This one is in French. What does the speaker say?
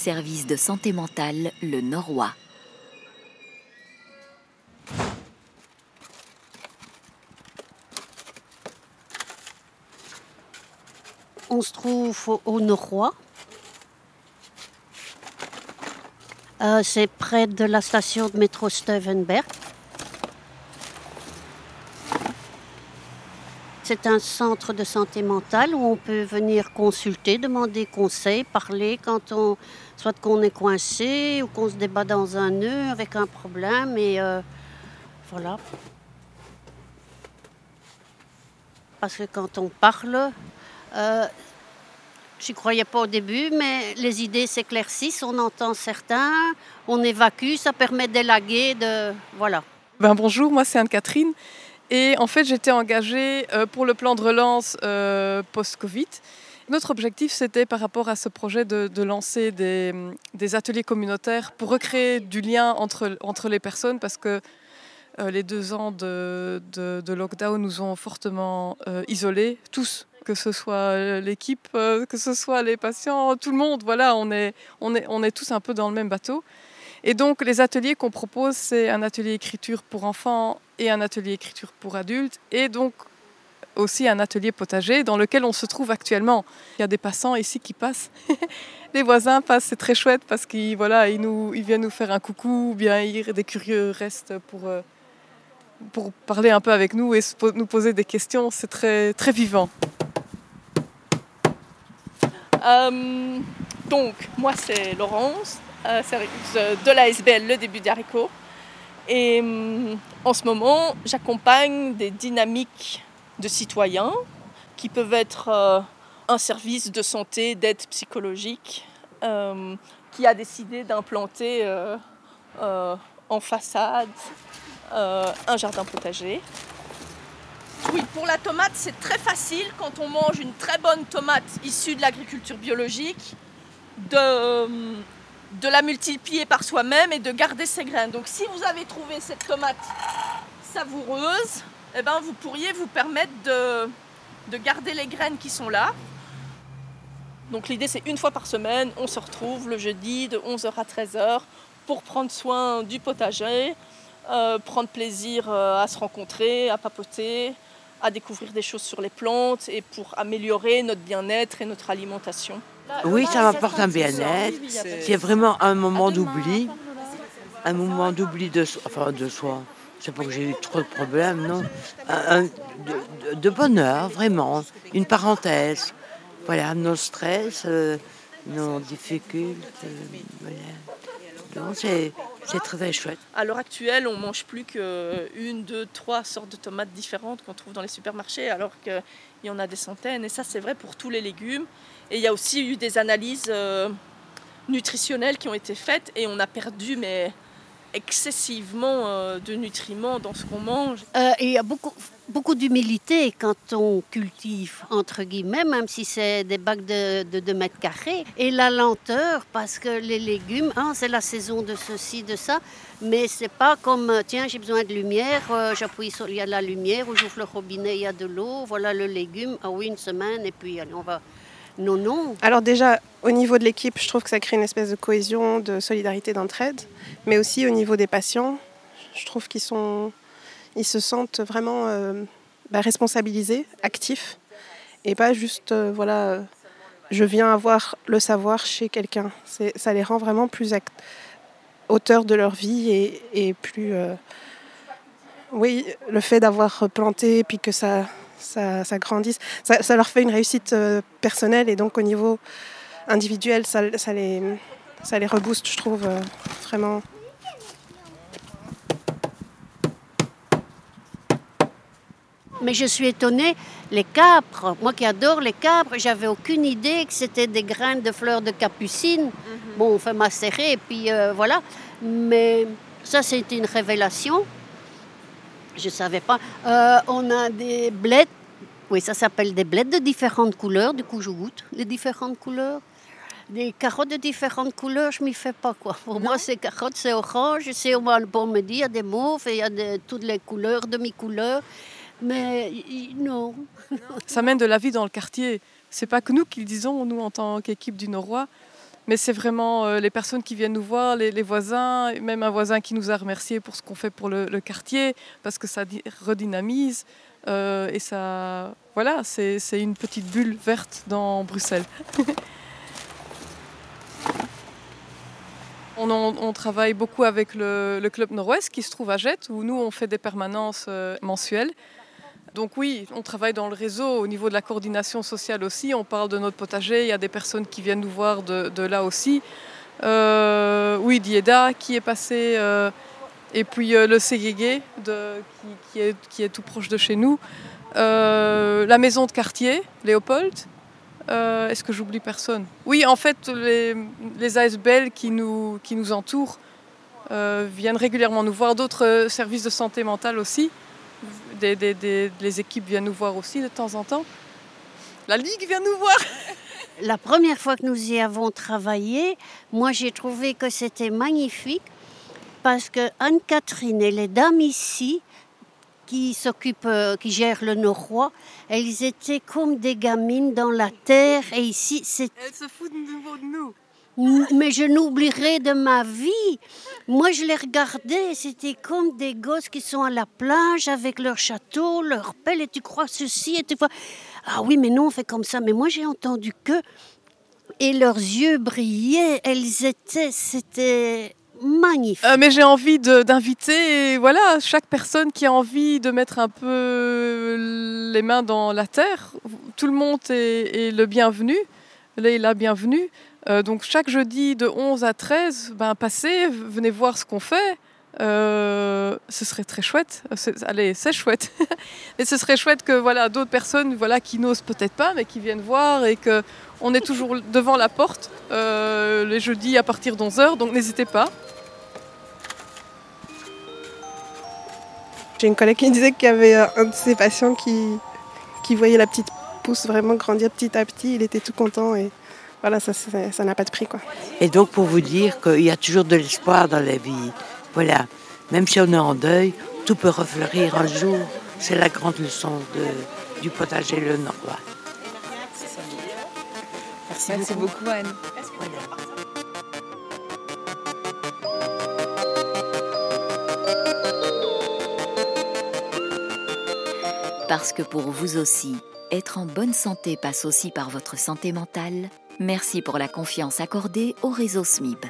service de santé mentale Le Norois. On se trouve au Norois. Euh, c'est près de la station de métro Stevenberg. C'est un centre de santé mentale où on peut venir consulter, demander conseil, parler quand on, soit qu'on est coincé ou qu'on se débat dans un nœud avec un problème. Et euh, voilà. Parce que quand on parle, euh, J'y croyais pas au début, mais les idées s'éclaircissent, on entend certains, on évacue, ça permet d'élaguer, de voilà. Ben bonjour, moi c'est Anne-Catherine et en fait j'étais engagée euh, pour le plan de relance euh, post-Covid. Notre objectif c'était par rapport à ce projet de, lancer des, ateliers communautaires pour recréer du lien entre, les personnes parce que euh, les deux ans de, lockdown nous ont fortement isolés, tous, que ce soit l'équipe, que ce soit les patients, tout le monde, voilà, on est tous un peu dans le même bateau. Et donc les ateliers qu'on propose, c'est un atelier écriture pour enfants et un atelier écriture pour adultes, et donc aussi un atelier potager dans lequel on se trouve actuellement. Il y a des passants ici qui passent. les voisins passent, c'est très chouette parce qu'ils voilà, ils nous, ils viennent nous faire un coucou, ou bien des curieux restent pour, euh, pour parler un peu avec nous et nous poser des questions. C'est très, très vivant. Euh, donc, moi, c'est Laurence, euh, de l'ASBL Le Début d'Haricot. Et euh, en ce moment, j'accompagne des dynamiques de citoyens qui peuvent être un service de santé, d'aide psychologique, qui a décidé d'implanter en façade un jardin potager. Oui, pour la tomate, c'est très facile quand on mange une très bonne tomate issue de l'agriculture biologique, de, de la multiplier par soi-même et de garder ses graines. Donc si vous avez trouvé cette tomate savoureuse, eh ben, vous pourriez vous permettre de, de garder les graines qui sont là. Donc l'idée c'est une fois par semaine, on se retrouve le jeudi de 11h à 13h pour prendre soin du potager, euh, prendre plaisir euh, à se rencontrer, à papoter, à découvrir des choses sur les plantes et pour améliorer notre bien-être et notre alimentation. Oui, ça m'apporte un bien-être. C'est vraiment un moment d'oubli. Un moment d'oubli de, enfin, de soi. C'est pas que j'ai eu trop de problèmes, non. de, bonheur, vraiment. Une parenthèse. Voilà, nos stress, euh, nos difficultés. Voilà. c'est c'est très, très chouette. À l'heure actuelle, on mange plus qu'une, deux, trois sortes de tomates différentes qu'on trouve dans les supermarchés, alors qu'il y en a des centaines. Et ça, c'est vrai pour tous les légumes. Et il y a aussi eu des analyses euh, nutritionnelles qui ont été faites et on a perdu mais excessivement euh, de nutriments dans ce qu'on mange. Euh, et il y a beaucoup, beaucoup d'humilité quand on cultive, entre guillemets, même si c'est des bacs de, de 2 mètres carrés. Et la lenteur, parce que les légumes, hein, c'est la saison de ceci, de ça, mais c'est pas comme, tiens, j'ai besoin de lumière, j'appuie sur, il y a la lumière, ou j'ouvre le robinet, il y a de l'eau, voilà le légume, ah oui, une semaine, et puis on va non, non. Alors déjà, au niveau de l'équipe, je trouve que ça crée une espèce de cohésion, de solidarité, d'entraide. Mais aussi au niveau des patients, je trouve qu'ils sont, ils se sentent vraiment euh, bah, responsabilisés, actifs, et pas juste, euh, voilà, euh, je viens avoir le savoir chez quelqu'un. Ça les rend vraiment plus auteurs de leur vie et, plus, oui, le fait d'avoir planté, puis que ça ça, grandisse. Ça, leur fait une réussite personnelle et donc au niveau individuel, ça, les, ça les rebooste, je trouve, vraiment. Mais je suis étonnée, les capres, moi qui adore les capres, j'avais aucune idée que c'était des graines de fleurs de capucine. Mhm. Bon, on fait macérer et puis euh, voilà. Mais ça, c'était une révélation. Je ne savais pas. Euh, on a des blettes. Oui, ça s'appelle des blettes de différentes couleurs. Du coup, je goûte les différentes couleurs. Des carottes de différentes couleurs, je m'y fais pas quoi. Pour moi, c'est carottes, c'est orange. C'est on me dire, il y a des mauves il y a de, toutes les couleurs, demi-couleurs. Mais non. Ça mène de la vie dans le quartier. C'est pas que nous qui le disons, nous en tant qu'équipe du Norois. Mais c'est vraiment euh, les personnes qui viennent nous voir, les, voisins, même un voisin qui nous a remercié pour ce qu'on fait pour le, quartier, parce que ça redynamise. Euh, et ça, voilà, c'est une petite bulle verte dans Bruxelles. on, travaille beaucoup avec le, Club Nord-Ouest qui se trouve à Jette, où nous, on fait des permanences euh, mensuelles. Donc oui, on travaille dans le réseau au niveau de la coordination sociale aussi. On parle de notre potager, il y a des personnes qui viennent nous voir de, là aussi. Euh, oui, Dieda qui est passé, euh, et puis le Ségégué qui, est, tout proche de chez nous. la maison de quartier, Léopold, euh, est-ce que j'oublie personne? Oui, en fait, les, ASBL qui nous, entourent euh, viennent régulièrement nous voir. D'autres euh, services de santé mentale aussi. Des, les équipes viennent nous voir aussi de temps en temps. La Ligue vient nous voir. La première fois que nous y avons travaillé, moi j'ai trouvé que c'était magnifique parce que Anne-Catherine et les dames ici qui s'occupent, euh, qui gèrent le Norois, elles étaient comme des gamines dans la terre. Et ici, c'est. Elles se foutent de nous. Mais je n'oublierai de ma vie. Moi, je les regardais, c'était comme des gosses qui sont à la plage avec leur château, leur pelle, et tu crois ceci, et tu vois. Ah oui, mais non, on fait comme ça. Mais moi, j'ai entendu que. Et leurs yeux brillaient, elles étaient. C'était magnifique. Euh, mais j'ai envie d'inviter voilà, chaque personne qui a envie de mettre un peu les mains dans la terre. Tout le monde est, le bienvenu. Là, il a bienvenu. Euh, donc chaque jeudi de 11 à 13, ben, passez, venez voir ce qu'on fait. Euh, ce serait très chouette. Allez, c'est chouette. et ce serait chouette que voilà, d'autres personnes voilà, qui n'osent peut-être pas, mais qui viennent voir et que on est toujours devant la porte les jeudis à partir d'11h, donc n'hésitez pas. J'ai une collègue qui me disait qu'il y avait un de ses patients qui, qui voyait la petite pousse vraiment grandir petit à petit. Il était tout content et voilà, ça n'a pas de prix. Quoi. Et donc pour vous dire qu'il y a toujours de l'espoir dans la vie. Voilà, même si on est en deuil, tout peut refleurir un jour. C'est la grande leçon de, du potager Le Nord. Merci, Merci beaucoup. Anne. Parce que pour vous aussi, être en bonne santé passe aussi par votre santé mentale, merci pour la confiance accordée au réseau SMIB.